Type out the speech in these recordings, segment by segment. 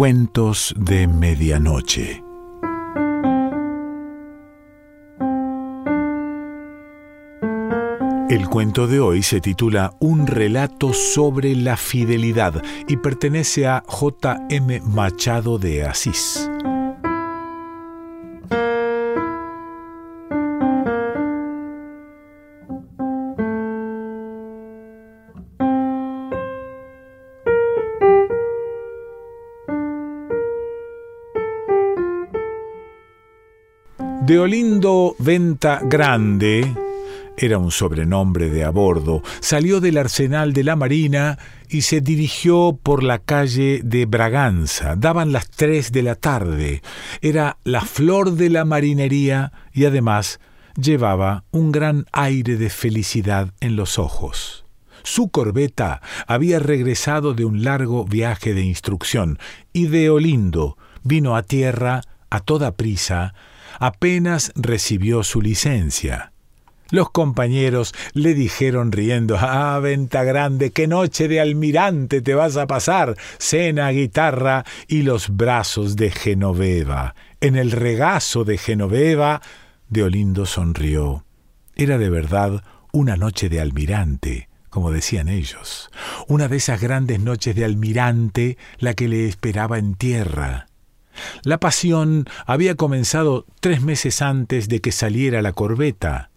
Cuentos de Medianoche. El cuento de hoy se titula Un relato sobre la fidelidad y pertenece a J. M. Machado de Asís. Deolindo Venta Grande, era un sobrenombre de a bordo, salió del arsenal de la Marina y se dirigió por la calle de Braganza. Daban las tres de la tarde. Era la flor de la marinería y además llevaba un gran aire de felicidad en los ojos. Su corbeta había regresado de un largo viaje de instrucción y Deolindo vino a tierra a toda prisa apenas recibió su licencia. Los compañeros le dijeron riendo, Ah, venta grande, qué noche de almirante te vas a pasar, cena, guitarra y los brazos de Genoveva. En el regazo de Genoveva, Deolindo sonrió. Era de verdad una noche de almirante, como decían ellos, una de esas grandes noches de almirante la que le esperaba en tierra. La pasión había comenzado tres meses antes de que saliera la corbeta.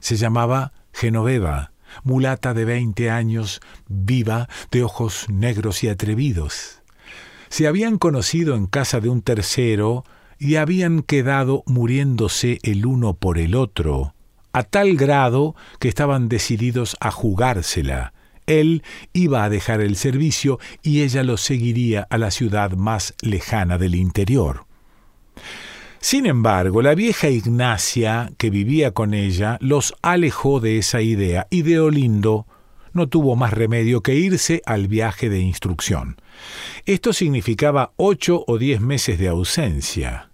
Se llamaba Genoveva, mulata de veinte años, viva, de ojos negros y atrevidos. Se habían conocido en casa de un tercero y habían quedado muriéndose el uno por el otro, a tal grado que estaban decididos a jugársela, él iba a dejar el servicio y ella lo seguiría a la ciudad más lejana del interior. Sin embargo, la vieja Ignacia, que vivía con ella, los alejó de esa idea y Deolindo no tuvo más remedio que irse al viaje de instrucción. Esto significaba ocho o diez meses de ausencia.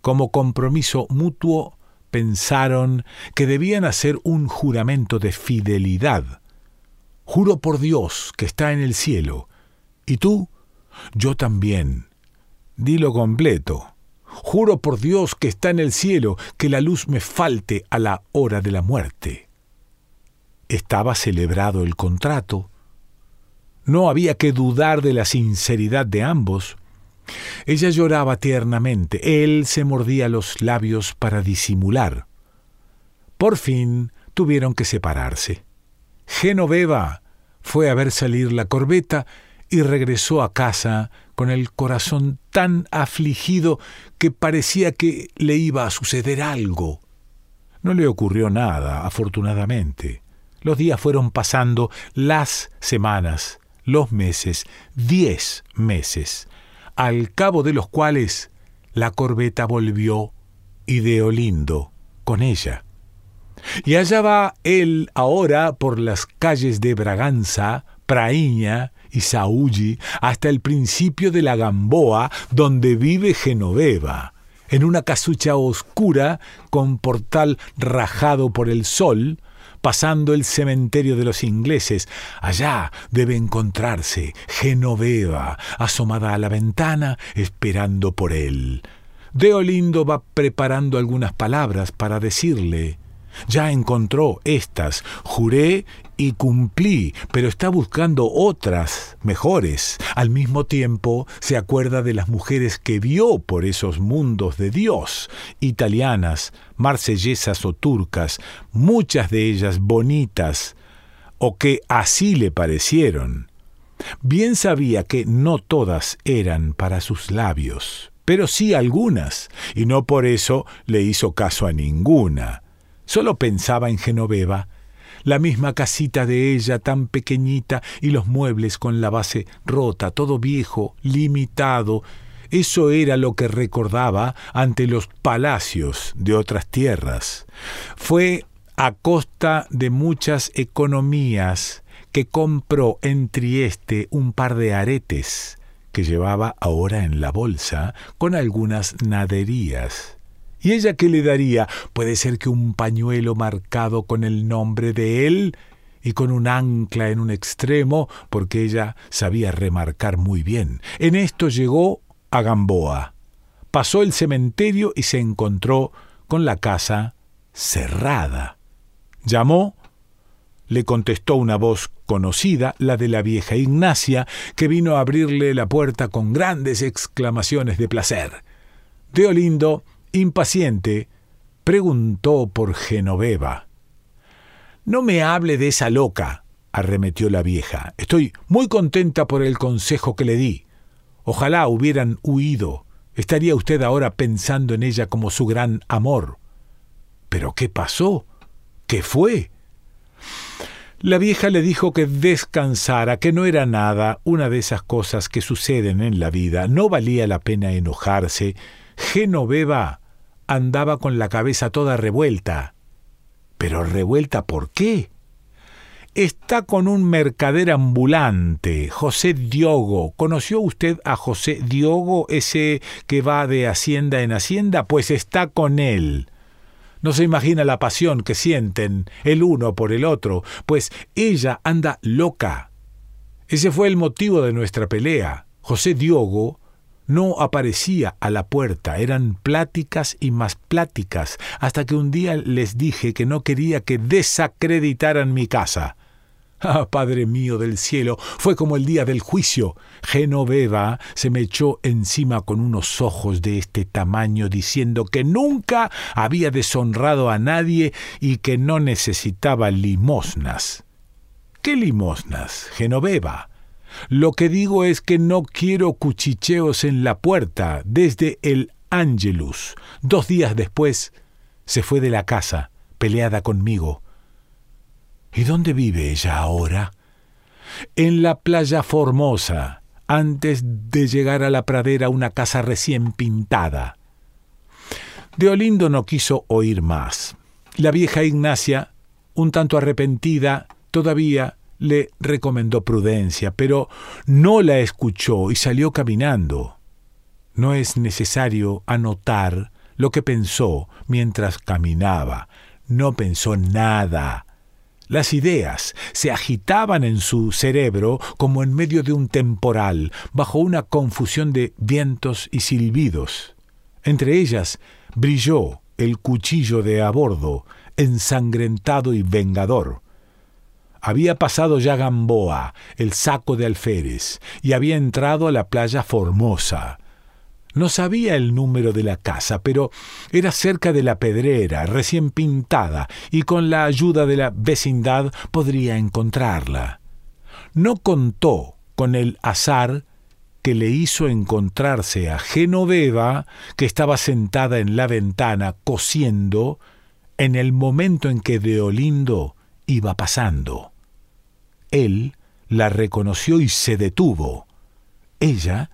Como compromiso mutuo, pensaron que debían hacer un juramento de fidelidad, Juro por Dios que está en el cielo. ¿Y tú? Yo también. Dilo completo. Juro por Dios que está en el cielo que la luz me falte a la hora de la muerte. Estaba celebrado el contrato. No había que dudar de la sinceridad de ambos. Ella lloraba tiernamente, él se mordía los labios para disimular. Por fin tuvieron que separarse. Genoveva fue a ver salir la corbeta y regresó a casa con el corazón tan afligido que parecía que le iba a suceder algo. No le ocurrió nada, afortunadamente. Los días fueron pasando, las semanas, los meses, diez meses, al cabo de los cuales la corbeta volvió y Deolindo con ella. Y allá va él ahora por las calles de Braganza, Praíña y Saúlli hasta el principio de la Gamboa, donde vive Genoveva, en una casucha oscura con portal rajado por el sol, pasando el cementerio de los ingleses. Allá debe encontrarse Genoveva, asomada a la ventana, esperando por él. Deolindo va preparando algunas palabras para decirle ya encontró estas, juré y cumplí, pero está buscando otras mejores. Al mismo tiempo se acuerda de las mujeres que vio por esos mundos de Dios, italianas, marsellesas o turcas, muchas de ellas bonitas, o que así le parecieron. Bien sabía que no todas eran para sus labios, pero sí algunas, y no por eso le hizo caso a ninguna. Solo pensaba en Genoveva, la misma casita de ella tan pequeñita y los muebles con la base rota, todo viejo, limitado. Eso era lo que recordaba ante los palacios de otras tierras. Fue a costa de muchas economías que compró en Trieste un par de aretes que llevaba ahora en la bolsa con algunas naderías. ¿Y ella qué le daría? Puede ser que un pañuelo marcado con el nombre de él y con un ancla en un extremo, porque ella sabía remarcar muy bien. En esto llegó a Gamboa. Pasó el cementerio y se encontró con la casa cerrada. Llamó, le contestó una voz conocida, la de la vieja Ignacia, que vino a abrirle la puerta con grandes exclamaciones de placer. Deolindo, impaciente, preguntó por Genoveva. No me hable de esa loca, arremetió la vieja. Estoy muy contenta por el consejo que le di. Ojalá hubieran huido. Estaría usted ahora pensando en ella como su gran amor. ¿Pero qué pasó? ¿Qué fue? La vieja le dijo que descansara, que no era nada, una de esas cosas que suceden en la vida. No valía la pena enojarse. Genoveva andaba con la cabeza toda revuelta. ¿Pero revuelta por qué? está con un mercader ambulante, José Diogo. ¿Conoció usted a José Diogo, ese que va de hacienda en hacienda? Pues está con él. No se imagina la pasión que sienten el uno por el otro, pues ella anda loca. Ese fue el motivo de nuestra pelea. José Diogo no aparecía a la puerta, eran pláticas y más pláticas, hasta que un día les dije que no quería que desacreditaran mi casa. Ah, Padre mío del cielo, fue como el día del juicio. Genoveva se me echó encima con unos ojos de este tamaño, diciendo que nunca había deshonrado a nadie y que no necesitaba limosnas. ¿Qué limosnas, Genoveva? Lo que digo es que no quiero cuchicheos en la puerta desde el Angelus. Dos días después se fue de la casa, peleada conmigo ¿Y dónde vive ella ahora? En la playa Formosa, antes de llegar a la pradera una casa recién pintada. Deolindo no quiso oír más. La vieja Ignacia, un tanto arrepentida, todavía le recomendó prudencia, pero no la escuchó y salió caminando. No es necesario anotar lo que pensó mientras caminaba. No pensó nada. Las ideas se agitaban en su cerebro como en medio de un temporal, bajo una confusión de vientos y silbidos. Entre ellas brilló el cuchillo de a bordo, ensangrentado y vengador. Había pasado ya Gamboa, el saco de alférez, y había entrado a la playa Formosa. No sabía el número de la casa, pero era cerca de la pedrera, recién pintada, y con la ayuda de la vecindad podría encontrarla. No contó con el azar que le hizo encontrarse a Genoveva, que estaba sentada en la ventana cosiendo, en el momento en que Deolindo iba pasando. Él la reconoció y se detuvo. Ella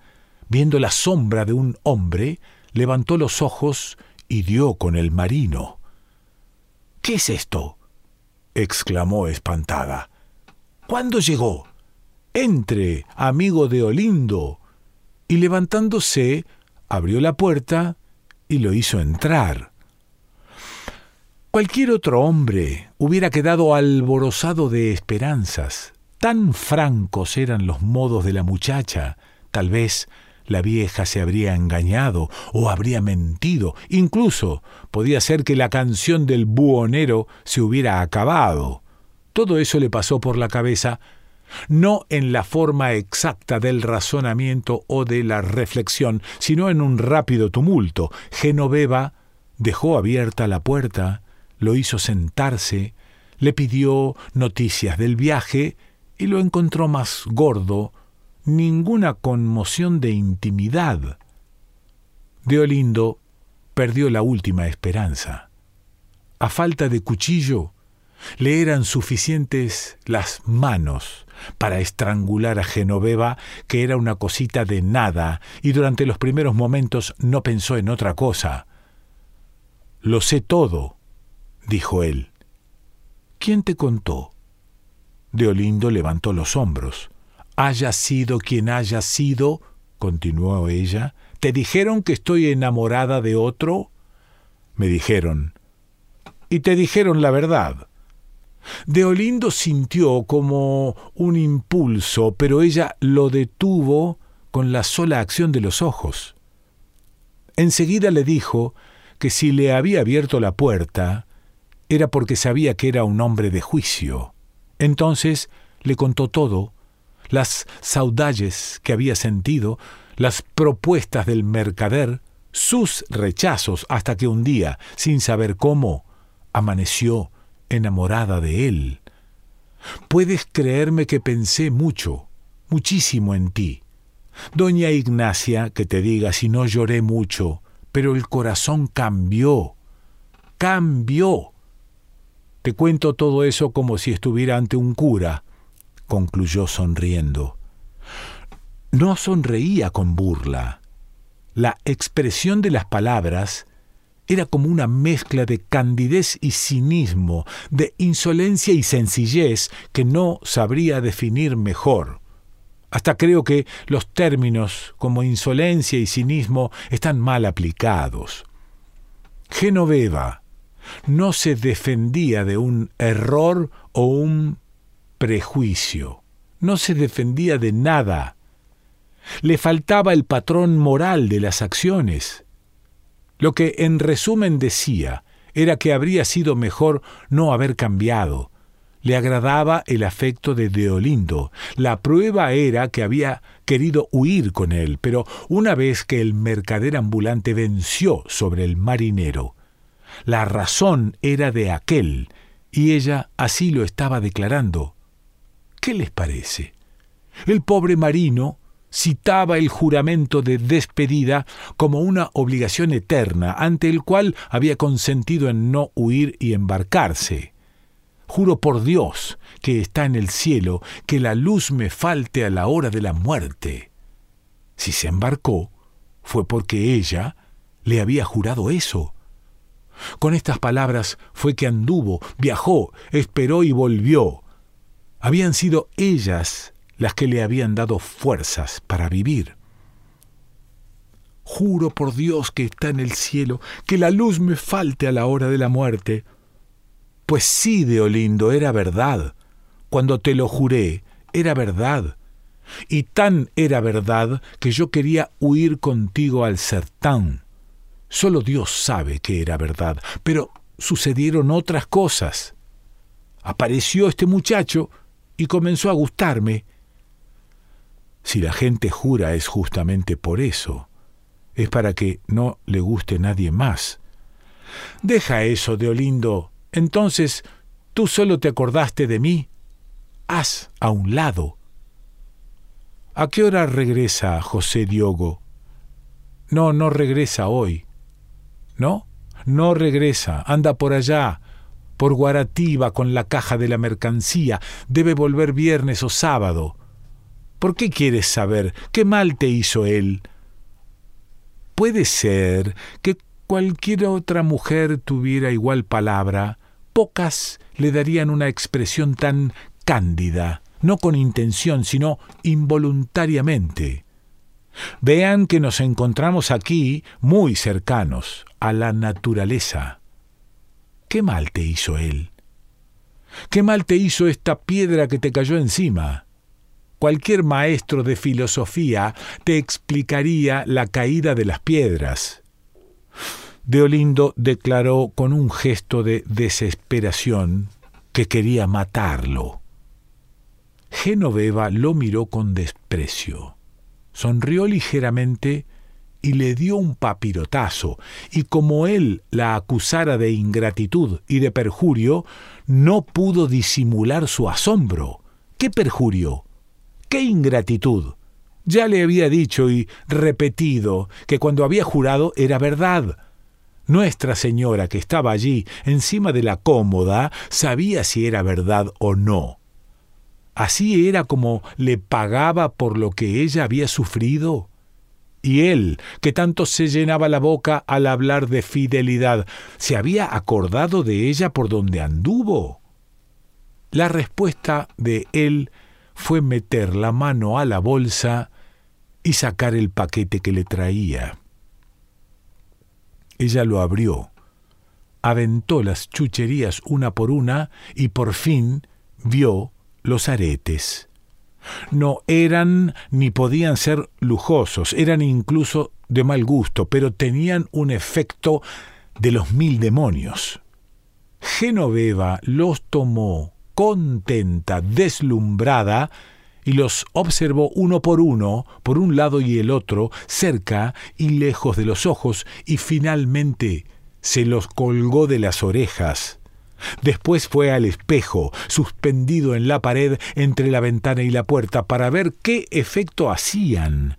viendo la sombra de un hombre, levantó los ojos y dio con el marino. ¿Qué es esto? exclamó espantada. ¿Cuándo llegó? Entre, amigo de Olindo. Y levantándose, abrió la puerta y lo hizo entrar. Cualquier otro hombre hubiera quedado alborozado de esperanzas. Tan francos eran los modos de la muchacha, tal vez la vieja se habría engañado o habría mentido. Incluso podía ser que la canción del buhonero se hubiera acabado. Todo eso le pasó por la cabeza, no en la forma exacta del razonamiento o de la reflexión, sino en un rápido tumulto. Genoveva dejó abierta la puerta, lo hizo sentarse, le pidió noticias del viaje y lo encontró más gordo, ninguna conmoción de intimidad. Deolindo perdió la última esperanza. A falta de cuchillo, le eran suficientes las manos para estrangular a Genoveva, que era una cosita de nada, y durante los primeros momentos no pensó en otra cosa. Lo sé todo, dijo él. ¿Quién te contó? Deolindo levantó los hombros haya sido quien haya sido, continuó ella, ¿te dijeron que estoy enamorada de otro? Me dijeron. Y te dijeron la verdad. Deolindo sintió como un impulso, pero ella lo detuvo con la sola acción de los ojos. Enseguida le dijo que si le había abierto la puerta era porque sabía que era un hombre de juicio. Entonces le contó todo, las saudalles que había sentido, las propuestas del mercader, sus rechazos, hasta que un día, sin saber cómo, amaneció enamorada de él. Puedes creerme que pensé mucho, muchísimo en ti. Doña Ignacia, que te diga si no lloré mucho, pero el corazón cambió, cambió. Te cuento todo eso como si estuviera ante un cura, concluyó sonriendo. No sonreía con burla. La expresión de las palabras era como una mezcla de candidez y cinismo, de insolencia y sencillez que no sabría definir mejor. Hasta creo que los términos como insolencia y cinismo están mal aplicados. Genoveva no se defendía de un error o un prejuicio, no se defendía de nada. Le faltaba el patrón moral de las acciones. Lo que en resumen decía era que habría sido mejor no haber cambiado, le agradaba el afecto de Deolindo. La prueba era que había querido huir con él, pero una vez que el mercader ambulante venció sobre el marinero, la razón era de aquel, y ella así lo estaba declarando. ¿Qué les parece? El pobre marino citaba el juramento de despedida como una obligación eterna ante el cual había consentido en no huir y embarcarse. Juro por Dios que está en el cielo que la luz me falte a la hora de la muerte. Si se embarcó, fue porque ella le había jurado eso. Con estas palabras fue que anduvo, viajó, esperó y volvió. Habían sido ellas las que le habían dado fuerzas para vivir. Juro por Dios que está en el cielo, que la luz me falte a la hora de la muerte. Pues sí, Deolindo, era verdad. Cuando te lo juré, era verdad. Y tan era verdad que yo quería huir contigo al sertán. Solo Dios sabe que era verdad, pero sucedieron otras cosas. Apareció este muchacho y comenzó a gustarme. Si la gente jura es justamente por eso. Es para que no le guste nadie más. Deja eso, Deolindo. Entonces, ¿tú solo te acordaste de mí? Haz a un lado. ¿A qué hora regresa José Diogo? No, no regresa hoy. ¿No? No regresa. Anda por allá, por Guarativa con la caja de la mercancía. Debe volver viernes o sábado. ¿Por qué quieres saber? ¿Qué mal te hizo él? Puede ser que cualquier otra mujer tuviera igual palabra, pocas le darían una expresión tan cándida, no con intención, sino involuntariamente. Vean que nos encontramos aquí muy cercanos a la naturaleza. ¿Qué mal te hizo él? ¿Qué mal te hizo esta piedra que te cayó encima? Cualquier maestro de filosofía te explicaría la caída de las piedras. Deolindo declaró con un gesto de desesperación que quería matarlo. Genoveva lo miró con desprecio, sonrió ligeramente y le dio un papirotazo, y como él la acusara de ingratitud y de perjurio, no pudo disimular su asombro. ¿Qué perjurio? ¿Qué ingratitud? Ya le había dicho y repetido que cuando había jurado era verdad. Nuestra Señora, que estaba allí, encima de la cómoda, sabía si era verdad o no. Así era como le pagaba por lo que ella había sufrido. Y él, que tanto se llenaba la boca al hablar de fidelidad, ¿se había acordado de ella por donde anduvo? La respuesta de él fue meter la mano a la bolsa y sacar el paquete que le traía. Ella lo abrió, aventó las chucherías una por una y por fin vio los aretes. No eran ni podían ser lujosos, eran incluso de mal gusto, pero tenían un efecto de los mil demonios. Genoveva los tomó contenta, deslumbrada, y los observó uno por uno, por un lado y el otro, cerca y lejos de los ojos, y finalmente se los colgó de las orejas. Después fue al espejo, suspendido en la pared entre la ventana y la puerta, para ver qué efecto hacían.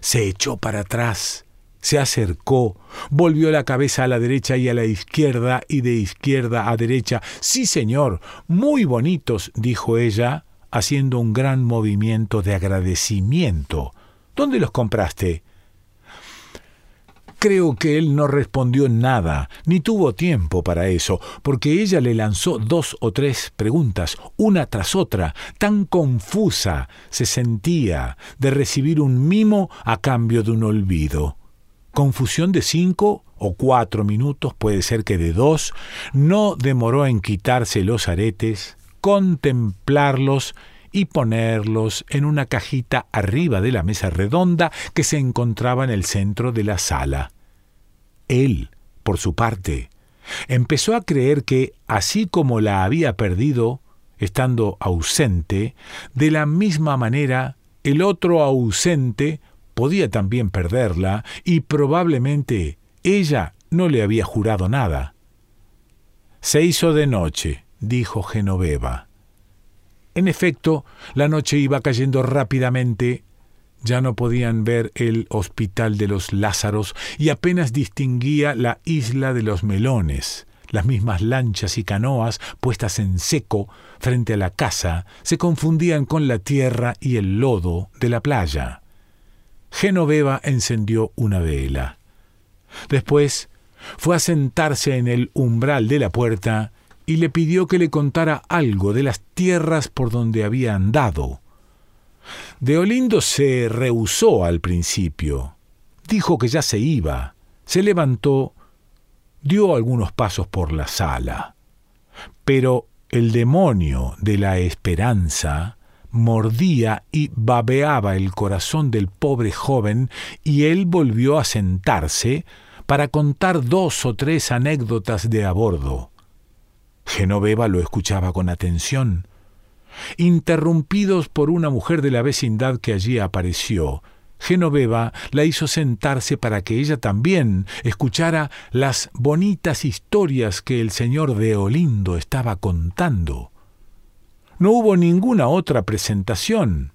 Se echó para atrás, se acercó, volvió la cabeza a la derecha y a la izquierda y de izquierda a derecha. Sí, señor, muy bonitos, dijo ella, haciendo un gran movimiento de agradecimiento. ¿Dónde los compraste? Creo que él no respondió nada, ni tuvo tiempo para eso, porque ella le lanzó dos o tres preguntas, una tras otra, tan confusa se sentía de recibir un mimo a cambio de un olvido. Confusión de cinco o cuatro minutos, puede ser que de dos, no demoró en quitarse los aretes, contemplarlos y ponerlos en una cajita arriba de la mesa redonda que se encontraba en el centro de la sala. Él, por su parte, empezó a creer que, así como la había perdido, estando ausente, de la misma manera el otro ausente podía también perderla y probablemente ella no le había jurado nada. Se hizo de noche, dijo Genoveva. En efecto, la noche iba cayendo rápidamente. Ya no podían ver el hospital de los Lázaros y apenas distinguía la isla de los melones. Las mismas lanchas y canoas puestas en seco frente a la casa se confundían con la tierra y el lodo de la playa. Genoveva encendió una vela. Después fue a sentarse en el umbral de la puerta y le pidió que le contara algo de las tierras por donde había andado. Deolindo se rehusó al principio. Dijo que ya se iba. Se levantó, dio algunos pasos por la sala. Pero el demonio de la esperanza mordía y babeaba el corazón del pobre joven y él volvió a sentarse para contar dos o tres anécdotas de a bordo. Genoveva lo escuchaba con atención. Interrumpidos por una mujer de la vecindad que allí apareció, Genoveva la hizo sentarse para que ella también escuchara las bonitas historias que el señor de Olindo estaba contando. No hubo ninguna otra presentación.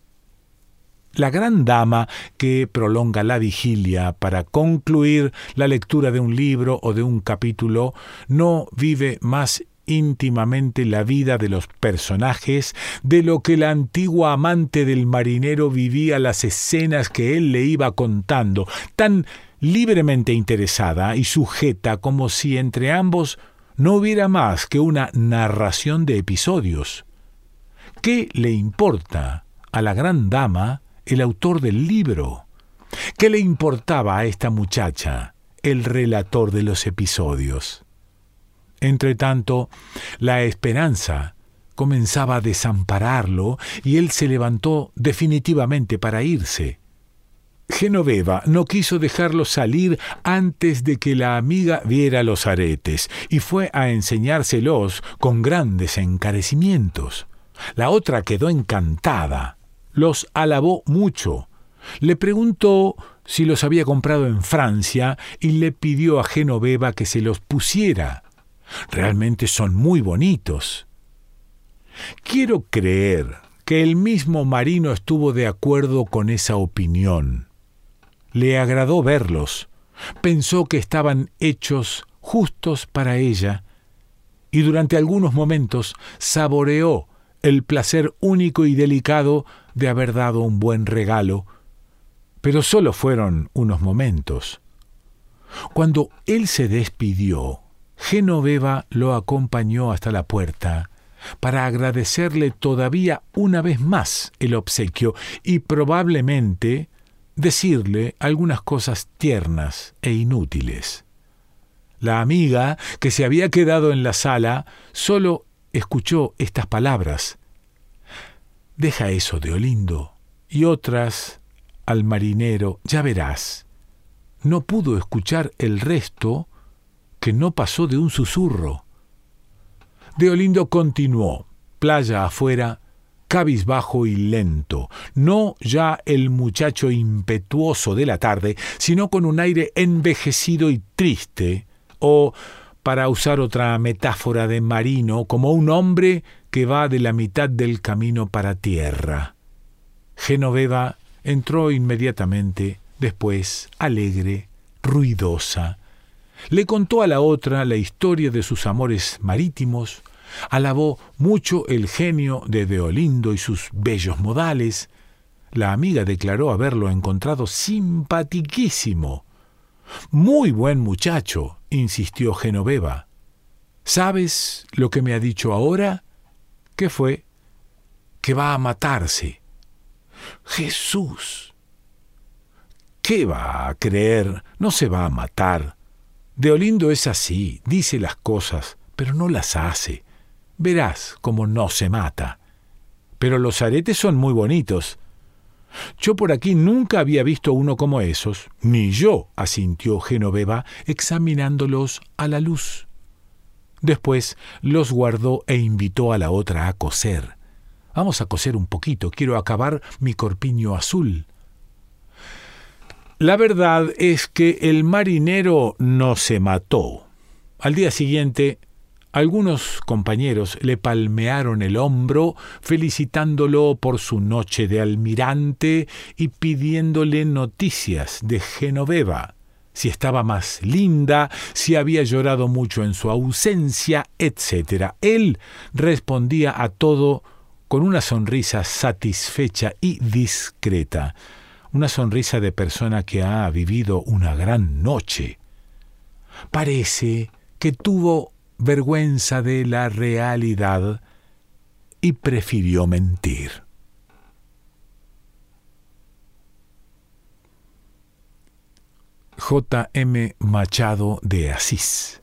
La gran dama que prolonga la vigilia para concluir la lectura de un libro o de un capítulo no vive más íntimamente la vida de los personajes, de lo que la antigua amante del marinero vivía las escenas que él le iba contando, tan libremente interesada y sujeta como si entre ambos no hubiera más que una narración de episodios. ¿Qué le importa a la gran dama el autor del libro? ¿Qué le importaba a esta muchacha el relator de los episodios? Entretanto, la esperanza comenzaba a desampararlo y él se levantó definitivamente para irse. Genoveva no quiso dejarlo salir antes de que la amiga viera los aretes y fue a enseñárselos con grandes encarecimientos. La otra quedó encantada, los alabó mucho, le preguntó si los había comprado en Francia y le pidió a Genoveva que se los pusiera. Realmente son muy bonitos. Quiero creer que el mismo marino estuvo de acuerdo con esa opinión. Le agradó verlos, pensó que estaban hechos justos para ella, y durante algunos momentos saboreó el placer único y delicado de haber dado un buen regalo, pero solo fueron unos momentos. Cuando él se despidió, Genoveva lo acompañó hasta la puerta para agradecerle todavía una vez más el obsequio y probablemente decirle algunas cosas tiernas e inútiles. La amiga, que se había quedado en la sala, solo escuchó estas palabras. deja eso de Olindo, y otras al marinero, ya verás. No pudo escuchar el resto, que no pasó de un susurro. Deolindo continuó, playa afuera, cabizbajo y lento, no ya el muchacho impetuoso de la tarde, sino con un aire envejecido y triste, o, para usar otra metáfora de marino, como un hombre que va de la mitad del camino para tierra. Genoveva entró inmediatamente, después, alegre, ruidosa. Le contó a la otra la historia de sus amores marítimos, alabó mucho el genio de Deolindo y sus bellos modales. La amiga declaró haberlo encontrado simpatiquísimo. Muy buen muchacho, insistió Genoveva. ¿Sabes lo que me ha dicho ahora? ¿Qué fue? Que va a matarse. Jesús. ¿Qué va a creer? No se va a matar. Deolindo es así, dice las cosas, pero no las hace. Verás cómo no se mata. Pero los aretes son muy bonitos. Yo por aquí nunca había visto uno como esos, ni yo, asintió Genoveva, examinándolos a la luz. Después los guardó e invitó a la otra a coser. Vamos a coser un poquito, quiero acabar mi corpiño azul. La verdad es que el marinero no se mató. Al día siguiente, algunos compañeros le palmearon el hombro, felicitándolo por su noche de almirante y pidiéndole noticias de Genoveva, si estaba más linda, si había llorado mucho en su ausencia, etc. Él respondía a todo con una sonrisa satisfecha y discreta, una sonrisa de persona que ha vivido una gran noche. Parece que tuvo vergüenza de la realidad y prefirió mentir. J. M. Machado de Asís